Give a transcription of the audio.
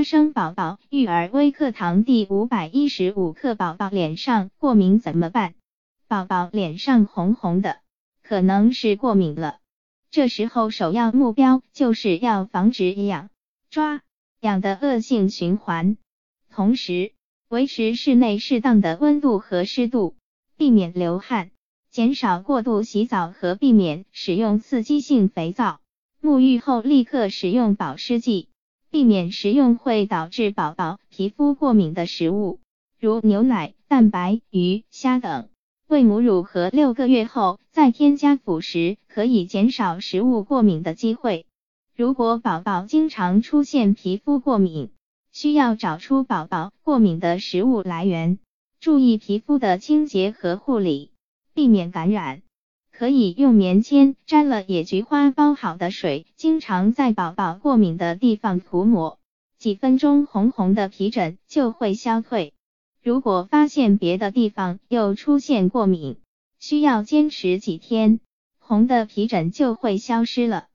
发生宝宝育儿微课堂第五百一十五课：宝宝脸上过敏怎么办？宝宝脸上红红的，可能是过敏了。这时候首要目标就是要防止痒、抓、痒的恶性循环，同时维持室内适当的温度和湿度，避免流汗，减少过度洗澡和避免使用刺激性肥皂。沐浴后立刻使用保湿剂。避免食用会导致宝宝皮肤过敏的食物，如牛奶、蛋白、鱼、虾等。喂母乳和六个月后再添加辅食，可以减少食物过敏的机会。如果宝宝经常出现皮肤过敏，需要找出宝宝过敏的食物来源，注意皮肤的清洁和护理，避免感染。可以用棉签沾了野菊花包好的水，经常在宝宝过敏的地方涂抹，几分钟红红的皮疹就会消退。如果发现别的地方又出现过敏，需要坚持几天，红的皮疹就会消失了。